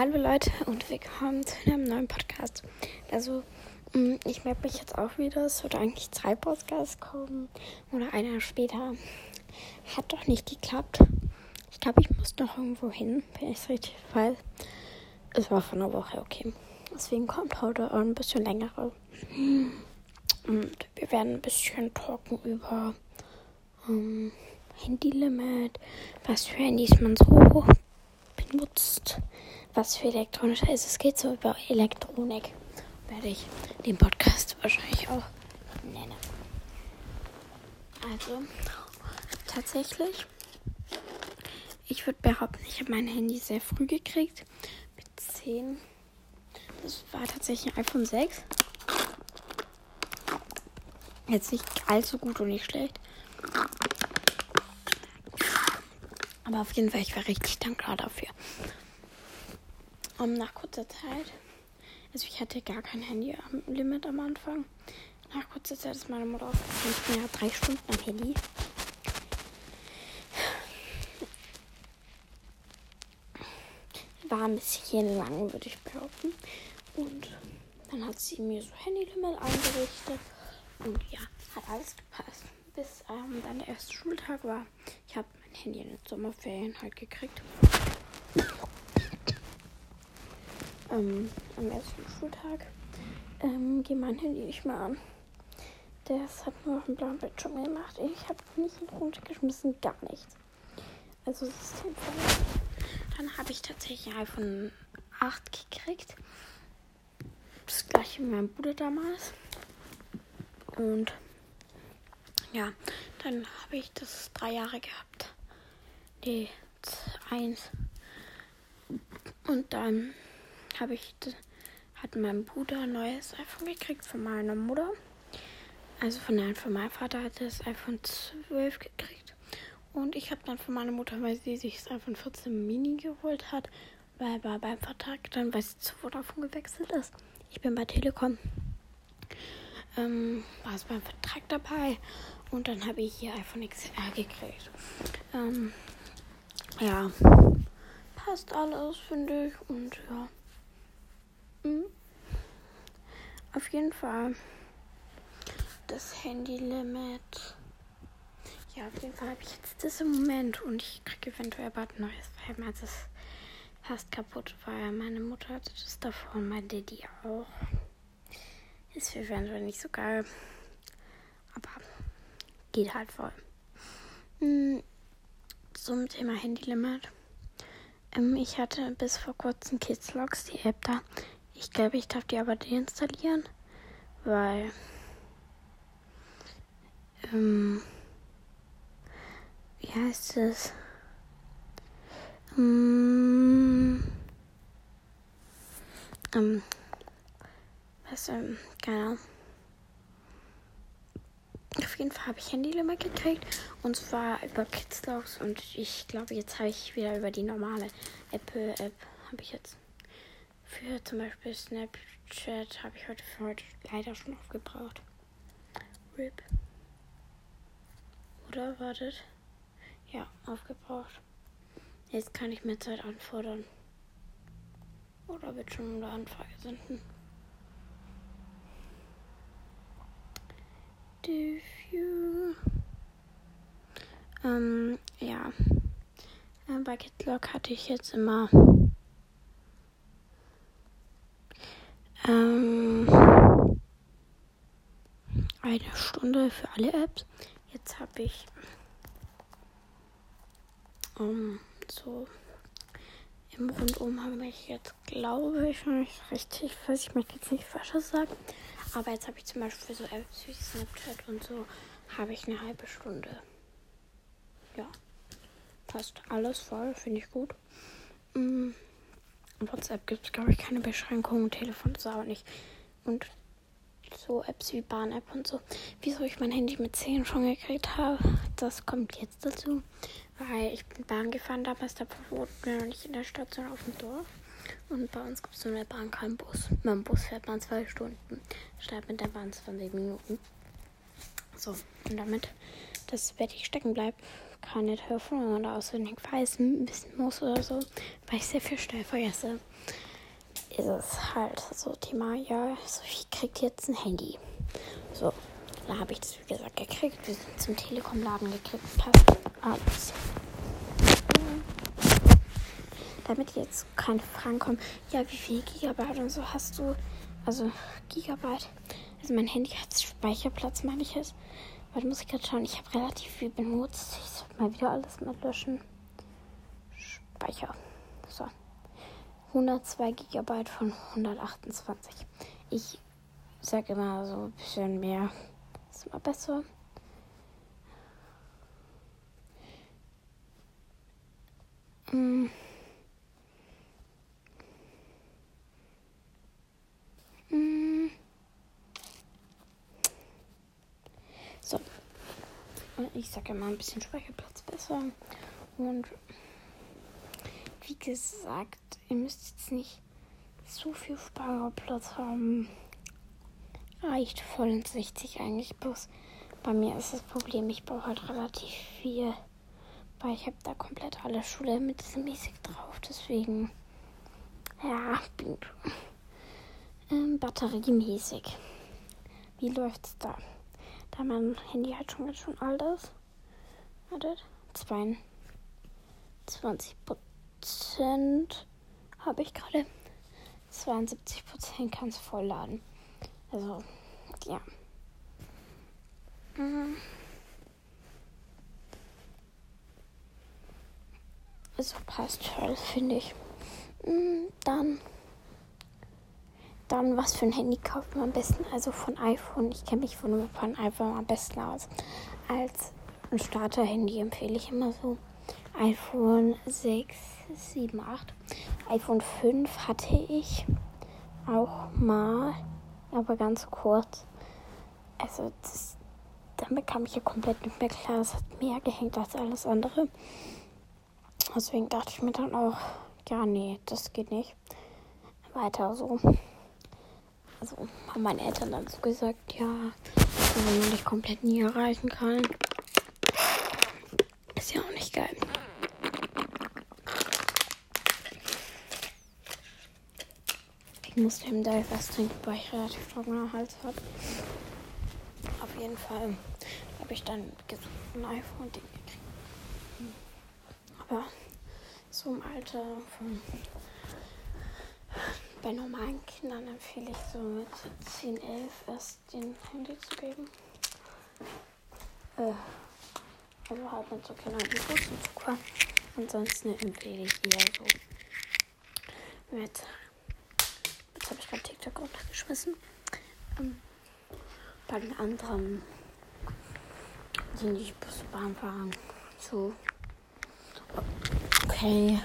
Hallo Leute und willkommen zu einem neuen Podcast. Also, mm, ich merke mich jetzt auch wieder, es wird eigentlich zwei Podcasts kommen oder einer später. Hat doch nicht geklappt. Ich glaube, ich muss noch irgendwo hin, wenn ich es richtig weiß. Es war von einer Woche, okay. Deswegen kommt heute ein bisschen längere. Und wir werden ein bisschen talken über ähm, Handylimit, was für Handys man so benutzt, was für elektronische ist. Es geht so über Elektronik. Werde ich den Podcast wahrscheinlich auch nennen. Also, tatsächlich, ich würde behaupten, ich habe mein Handy sehr früh gekriegt. Mit 10. Das war tatsächlich ein iPhone 6. Jetzt nicht allzu gut und nicht schlecht. Aber auf jeden Fall, ich war richtig dankbar dafür. Um, nach kurzer Zeit, also ich hatte gar kein Handy-Limit am Anfang. Nach kurzer Zeit ist meine Mutter aufgefallen, ich bin ja drei Stunden am Handy. War ein bisschen lang, würde ich behaupten. Und dann hat sie mir so Handy-Limit eingerichtet. Und ja, hat alles gepasst. Bis ähm, dann der erste Schultag war. Ich habe mein Handy in den Sommerferien halt gekriegt. Ähm, am ersten Schultag ähm, ging mein Handy nicht mehr an. Das hat nur auf dem blauen Bildschirm gemacht. Ich habe nicht runtergeschmissen, gar nichts. Also Systemfehler. Dann habe ich tatsächlich ein iPhone 8 gekriegt. Das gleiche wie mein Bruder damals. Und ja, dann habe ich das drei Jahre gehabt. Die 1. Und dann habe ich hat mein Bruder ein neues iPhone gekriegt von meiner Mutter. Also von, nein, von meinem Vater hat er das iPhone 12 gekriegt. Und ich habe dann von meiner Mutter, weil sie sich das iPhone 14 Mini geholt hat, weil er beim Vertrag dann, weil sie zu Vodafone gewechselt ist. Ich bin bei Telekom. Ähm, war es beim Vertrag dabei. Und dann habe ich hier iPhone XR gekriegt. Ähm, ja, passt alles, finde ich. Und ja. Mhm. Auf jeden Fall das Handy-Limit. Ja, auf jeden Fall habe ich jetzt das im Moment und ich kriege eventuell bald ein neues, weil meins ist fast kaputt, weil meine Mutter hatte das davor und mein Daddy auch. Ist eventuell nicht so geil, aber geht halt voll. Zum Thema Handy-Limit. Ähm, ich hatte bis vor kurzem Kids Logs, die App da. Ich glaube, ich darf die aber deinstallieren, weil ähm, wie heißt es? Ähm, ähm, was, ähm, keine Ahnung. Auf jeden Fall habe ich Handylimit gekriegt und zwar über Kidslogs und ich glaube, jetzt habe ich wieder über die normale Apple-App habe ich jetzt für zum Beispiel Snapchat habe ich heute für heute leider schon aufgebraucht. RIP. Oder wartet? Ja, aufgebraucht. Jetzt kann ich mehr Zeit anfordern. Oder wird schon eine Anfrage senden. Diffuse. Ähm, ja. Äh, bei Kitlog hatte ich jetzt immer ähm, eine Stunde für alle Apps. Jetzt habe ich um, so im Rundum habe ich jetzt, glaube ich, nicht richtig, weiß ich möchte jetzt nicht falsches sagen, aber jetzt habe ich zum Beispiel für so Apps wie Snapchat und so, habe ich eine halbe Stunde. Ja, passt alles voll, finde ich gut. Mm. WhatsApp gibt es, glaube ich, keine Beschränkungen, Telefon ist auch nicht. Und so Apps wie Bahn-App und so. Wieso ich mein Handy mit 10 schon gekriegt habe, das kommt jetzt dazu. Weil ich bin Bahn gefahren, damals da wohnten wir noch nicht in der Stadt, sondern auf dem Dorf. Und bei uns gibt es so eine Bahn keinen Bus. Mit dem Bus fährt man zwei Stunden, statt mit der Bahn 20 Minuten. So, und damit das Betty stecken bleibt, keine Telefon und auswendig weiß, wissen muss oder so, weil ich sehr viel schnell vergesse, ist es halt so Thema, ja, Sophie kriegt jetzt ein Handy. So, dann habe ich das wie gesagt gekriegt. Wir sind zum Telekom-Laden gekriegt. Passt alles. Damit jetzt keine Fragen kommen, ja, wie viel Gigabyte und so hast du? Also Gigabyte. Also mein Handy hat Speicherplatz, meine ich jetzt. Warte, muss ich gerade schauen. Ich habe relativ viel benutzt. Ich sollte mal wieder alles mal löschen. Speicher. So. 102 GB von 128. Ich sage immer so ein bisschen mehr. Ist immer besser. Mm. So. Ich sage immer ein bisschen Speicherplatz besser. Und wie gesagt, ihr müsst jetzt nicht so viel Speicherplatz haben. Reicht voll in 60 eigentlich. Bloß bei mir ist das Problem, ich brauche halt relativ viel. Weil ich habe da komplett alle Schule mit diesem mäßig drauf. Deswegen, ja, bin ähm, batteriemäßig. Wie läuft's da? Da mein Handy halt schon ganz schön alt ist. Wartet. 22 Prozent habe ich gerade. 72 Prozent kann es vollladen. Also, ja. Mhm. Also passt toll, finde ich. Mhm, dann. Dann, was für ein Handy kauft man am besten? Also von iPhone. Ich kenne mich von, von iPhone am besten aus. Als ein Starter-Handy empfehle ich immer so iPhone 6, 7, 8. iPhone 5 hatte ich auch mal, aber ganz kurz. Also das, damit kam ich ja komplett nicht mehr klar. Es hat mehr gehängt als alles andere. Deswegen dachte ich mir dann auch, ja, nee, das geht nicht. Weiter so. Also haben meine Eltern dann so gesagt, ja, wenn man dich komplett nie erreichen kann. Ist ja auch nicht geil. Ich musste ihm da etwas trinken, weil ich relativ trockener Hals habe. Auf jeden Fall habe ich dann ein iPhone-Ding gekriegt. Aber so im Alter von bei normalen Kindern empfehle ich so mit 10, 11 erst den Handy zu geben. Äh, also halt mit so Kindern wie Fuß und Zucker. Ansonsten empfehle ich eher so mit. Jetzt habe ich gerade TikTok runtergeschmissen. Ähm, bei den anderen, die nicht Bus Bahn fahren, so. Okay.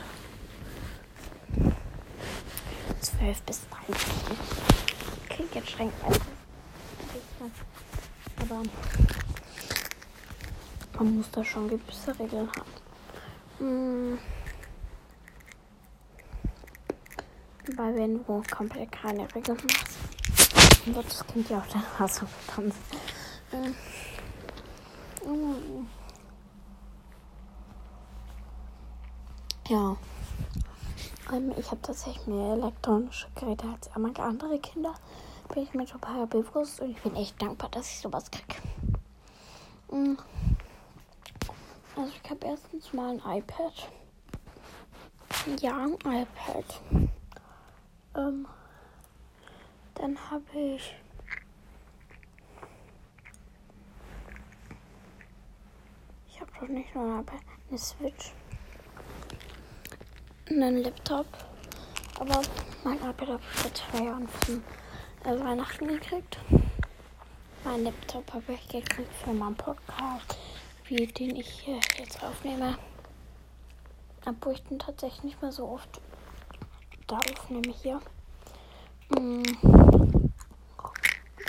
12 bis 13. Klingt jetzt streng. Aber man muss da schon gewisse Regeln haben. Hm. Weil wenn du komplett keine Regeln machst, wird das Kind ja auch der Hasse tanzen. Ähm. Ja. Ähm, ich habe tatsächlich mehr elektronische Geräte als andere Kinder. Bin ich mir total bewusst und ich bin echt dankbar, dass ich sowas kriege. Mhm. Also ich habe erstens mal ein iPad. Ja, ein iPad. Ähm, dann habe ich ich habe doch nicht nur ein iPad, eine Switch einen Laptop. Aber mein iPad habe ich vor zwei Jahren von äh, Weihnachten gekriegt. Mein Laptop habe ich gekriegt für meinen Podcast, wie den ich hier jetzt aufnehme. Obwohl ich den tatsächlich nicht mehr so oft da aufnehme hier. Mm.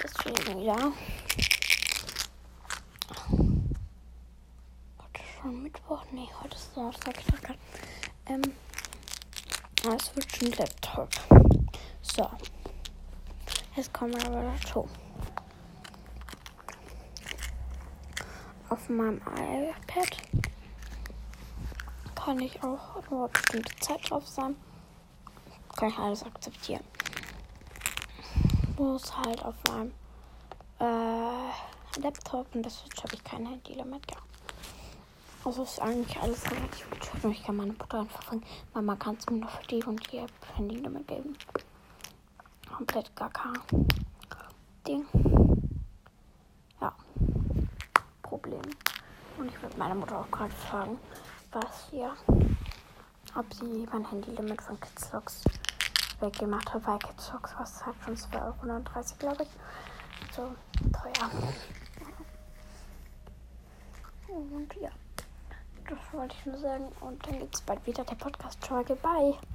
Deswegen ja. Heute schon Mittwoch? Nee, heute ist Donnerstag. Ähm, es wird schon Laptop. So. Jetzt kommen wir aber dazu. Auf meinem iPad kann ich auch nur bestimmte Zeit drauf sein. Kann ich alles akzeptieren. Muss halt auf meinem äh, Laptop und deswegen habe ich kein Handy-Limit, ja. Also ist eigentlich alles relativ gut. Ich kann meine Mutter einfach fragen, Mama, kannst du mir noch für die und die App Handy-Limit geben? Komplett gar kein Ding. Ja. Problem. Und ich würde meine Mutter auch gerade fragen, was hier, ob sie mein Handy-Limit von Kidslogs weggemacht hat, weil Kidslogs kostet halt schon 2,39 Euro, glaube ich. So teuer. Und ja, das wollte ich nur sagen. Und dann gibt es bald wieder der Podcast-Folge. Bye.